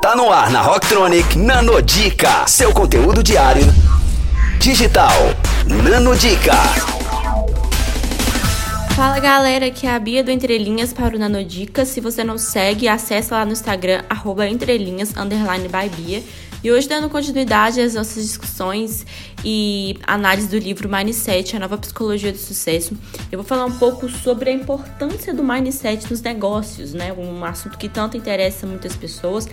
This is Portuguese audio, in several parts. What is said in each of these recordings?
Tá no ar na Rocktronic Nanodica, seu conteúdo diário digital. Nanodica. Fala galera, aqui é a Bia do Entrelinhas para o Nanodica. Se você não segue, acessa lá no Instagram, arroba entrelinhas, underline by Bia. E hoje, dando continuidade às nossas discussões e análise do livro Mindset, a nova psicologia do sucesso, eu vou falar um pouco sobre a importância do mindset nos negócios, né? Um assunto que tanto interessa muitas pessoas.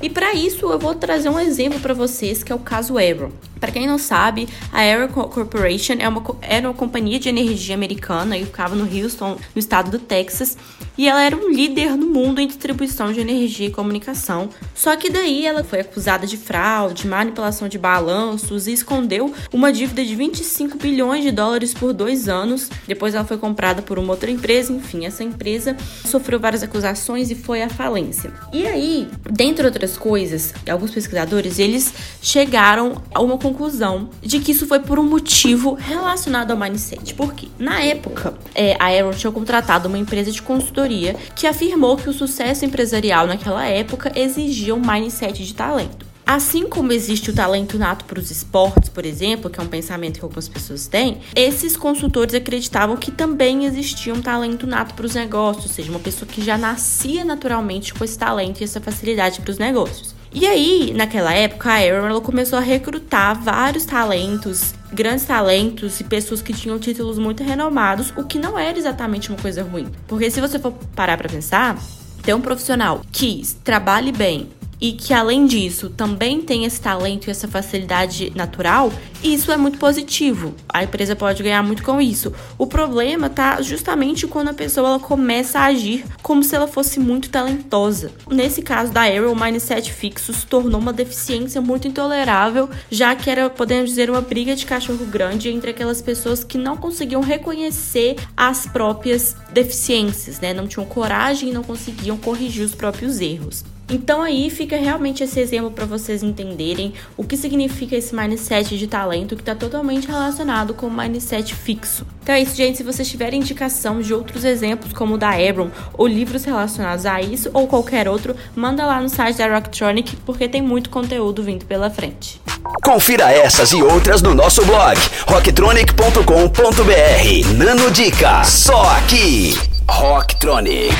E para isso eu vou trazer um exemplo para vocês, que é o caso Arrow. Para quem não sabe, a Arrow Corporation é uma, era uma companhia de energia americana e ficava no Houston, no estado do Texas, e ela era um líder no mundo em distribuição de energia e comunicação. Só que daí ela foi acusada de fraude, manipulação de balanços e escondeu uma dívida de 25 bilhões de dólares por dois anos. Depois ela foi comprada por uma outra empresa, enfim, essa empresa sofreu várias acusações e foi à falência. E aí, dentre outras coisas, alguns pesquisadores eles chegaram a uma conclusão de que isso foi por um motivo relacionado ao mindset. Porque na época, é, a Aaron tinha contratado uma empresa de consultoria que afirmou que o sucesso empresarial naquela época exigia um mindset de talento. Assim como existe o talento nato para os esportes, por exemplo, que é um pensamento que algumas pessoas têm, esses consultores acreditavam que também existia um talento nato para os negócios, ou seja, uma pessoa que já nascia naturalmente com esse talento e essa facilidade para os negócios. E aí, naquela época, a Aaron começou a recrutar vários talentos, grandes talentos e pessoas que tinham títulos muito renomados, o que não era exatamente uma coisa ruim. Porque se você for parar para pensar, ter um profissional que trabalhe bem, e que além disso também tem esse talento e essa facilidade natural, isso é muito positivo. A empresa pode ganhar muito com isso. O problema tá justamente quando a pessoa ela começa a agir como se ela fosse muito talentosa. Nesse caso da Arrow, o mindset fixo se tornou uma deficiência muito intolerável, já que era, podemos dizer, uma briga de cachorro grande entre aquelas pessoas que não conseguiam reconhecer as próprias deficiências, né? Não tinham coragem e não conseguiam corrigir os próprios erros. Então aí fica realmente esse exemplo para vocês entenderem o que significa esse mindset de talento que está totalmente relacionado com o mindset fixo. Então é isso, gente. Se vocês tiverem indicação de outros exemplos, como o da Abram, ou livros relacionados a isso, ou qualquer outro, manda lá no site da Rocktronic, porque tem muito conteúdo vindo pela frente. Confira essas e outras no nosso blog rocktronic.com.br. Nano Dica, só aqui. Rocktronic,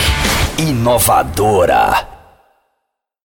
inovadora.